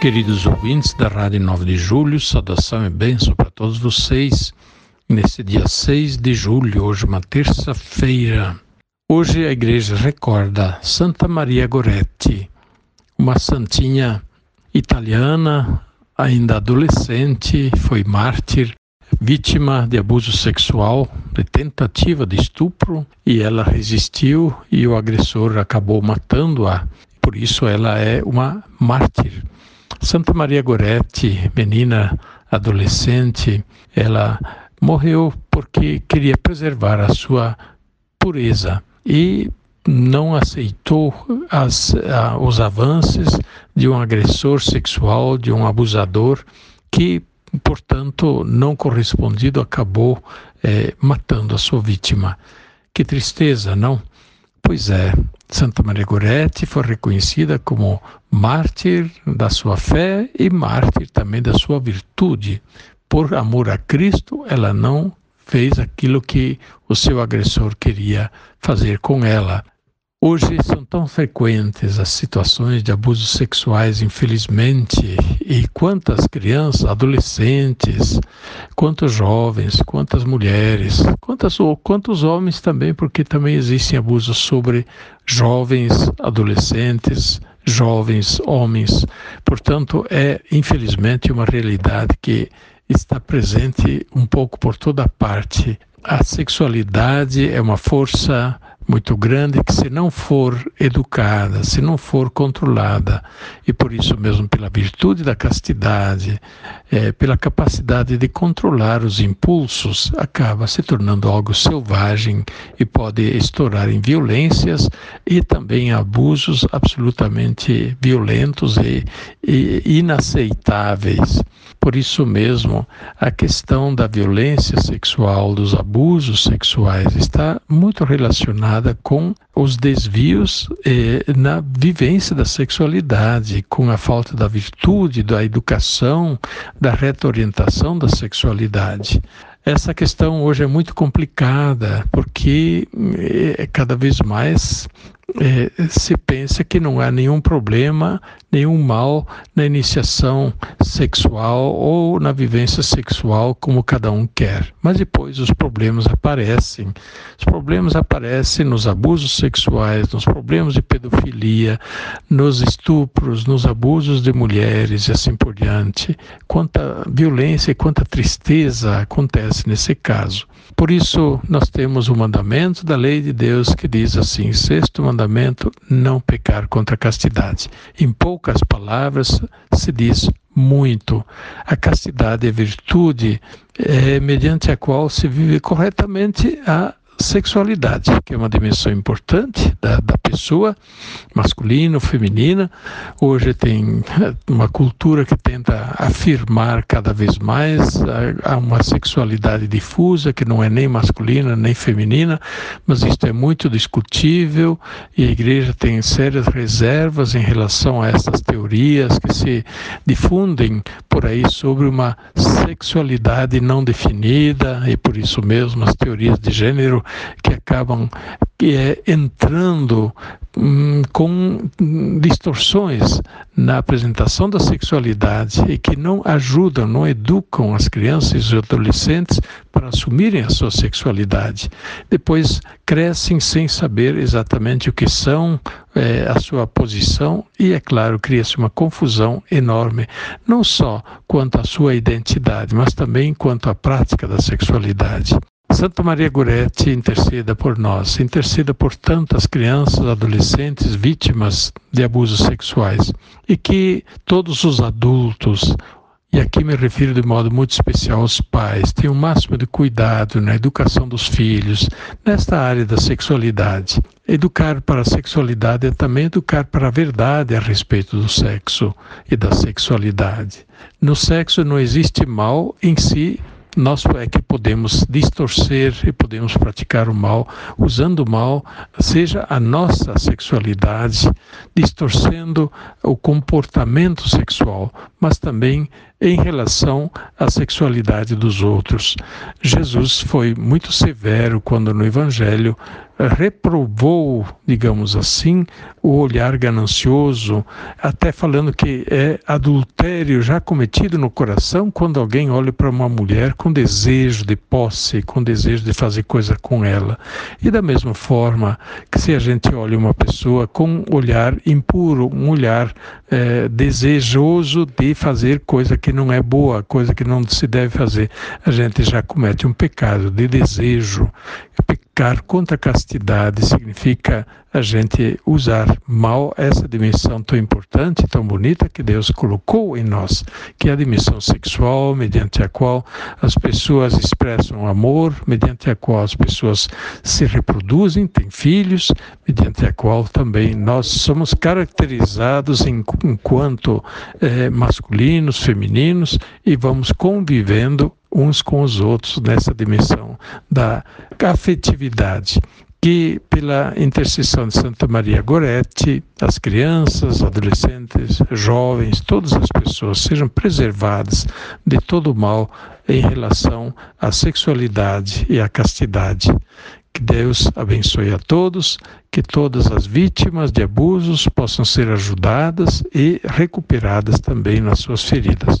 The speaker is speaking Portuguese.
Queridos ouvintes da Rádio 9 de Julho, saudação e bênção para todos vocês nesse dia 6 de julho, hoje uma terça-feira. Hoje a igreja recorda Santa Maria Goretti, uma santinha italiana, ainda adolescente, foi mártir, vítima de abuso sexual, de tentativa de estupro, e ela resistiu e o agressor acabou matando-a. Por isso ela é uma mártir. Santa Maria Goretti, menina adolescente, ela morreu porque queria preservar a sua pureza e não aceitou as, os avanços de um agressor sexual, de um abusador, que, portanto, não correspondido, acabou é, matando a sua vítima. Que tristeza, não? Pois é, Santa Maria Goretti foi reconhecida como mártir da sua fé e mártir também da sua virtude, por amor a Cristo, ela não fez aquilo que o seu agressor queria fazer com ela. Hoje são tão frequentes as situações de abusos sexuais, infelizmente, e quantas crianças, adolescentes, quantos jovens, quantas mulheres, quantas, ou quantos homens também, porque também existem abusos sobre jovens, adolescentes, jovens, homens. Portanto, é infelizmente uma realidade que está presente um pouco por toda parte. A sexualidade é uma força muito grande que, se não for educada, se não for controlada, e por isso mesmo pela virtude da castidade, é, pela capacidade de controlar os impulsos, acaba se tornando algo selvagem e pode estourar em violências e também abusos absolutamente violentos e, e inaceitáveis. Por isso mesmo, a questão da violência sexual, dos abusos sexuais, está muito relacionada com os desvios eh, na vivência da sexualidade, com a falta da virtude, da educação, da retroorientação da sexualidade. Essa questão hoje é muito complicada, porque é, cada vez mais é, se pensa que não há nenhum problema, nenhum mal na iniciação sexual ou na vivência sexual como cada um quer. Mas depois os problemas aparecem. Os problemas aparecem nos abusos sexuais, nos problemas de pedofilia, nos estupros, nos abusos de mulheres e assim por diante. Quanta violência e quanta tristeza acontece nesse caso. Por isso, nós temos o mandamento da lei de Deus que diz assim: sexto mandamento, não pecar contra a castidade. Em poucas palavras, se diz muito. A castidade é virtude é, mediante a qual se vive corretamente a sexualidade, que é uma dimensão importante da, da pessoa, masculina, feminina. Hoje tem uma cultura que tenta afirmar cada vez mais a, a uma sexualidade difusa, que não é nem masculina nem feminina, mas isto é muito discutível e a igreja tem sérias reservas em relação a essas teorias que se difundem por aí sobre uma sexualidade não definida e por isso mesmo as teorias de gênero que acabam é entrando hum, com distorções na apresentação da sexualidade e que não ajudam, não educam as crianças e os adolescentes para assumirem a sua sexualidade. Depois crescem sem saber exatamente o que são, é, a sua posição e, é claro, cria-se uma confusão enorme, não só quanto à sua identidade, mas também quanto à prática da sexualidade. Santa Maria Goretti interceda por nós, interceda por tantas crianças, adolescentes vítimas de abusos sexuais e que todos os adultos, e aqui me refiro de modo muito especial aos pais, tenham o máximo de cuidado na educação dos filhos, nesta área da sexualidade. Educar para a sexualidade é também educar para a verdade a respeito do sexo e da sexualidade. No sexo não existe mal em si, nós é que podemos distorcer e podemos praticar o mal, usando o mal, seja a nossa sexualidade, distorcendo o comportamento sexual, mas também em relação à sexualidade dos outros. Jesus foi muito severo quando no Evangelho reprovou, digamos assim, o olhar ganancioso, até falando que é adultério já cometido no coração quando alguém olha para uma mulher com desejo de posse, com desejo de fazer coisa com ela. E da mesma forma que se a gente olha uma pessoa com um olhar impuro, um olhar é, desejoso de fazer coisa que não é boa, coisa que não se deve fazer, a gente já comete um pecado de desejo. Pecar contra a castidade significa a gente usar mal essa dimensão tão importante, tão bonita que Deus colocou em nós, que é a dimensão sexual, mediante a qual as pessoas expressam amor, mediante a qual as pessoas se reproduzem, têm filhos, mediante a qual também nós somos caracterizados em, enquanto eh, masculinos, femininos e vamos convivendo uns com os outros nessa dimensão da afetividade que pela intercessão de Santa Maria Goretti, as crianças, adolescentes, jovens, todas as pessoas sejam preservadas de todo o mal em relação à sexualidade e à castidade. Que Deus abençoe a todos, que todas as vítimas de abusos possam ser ajudadas e recuperadas também nas suas feridas.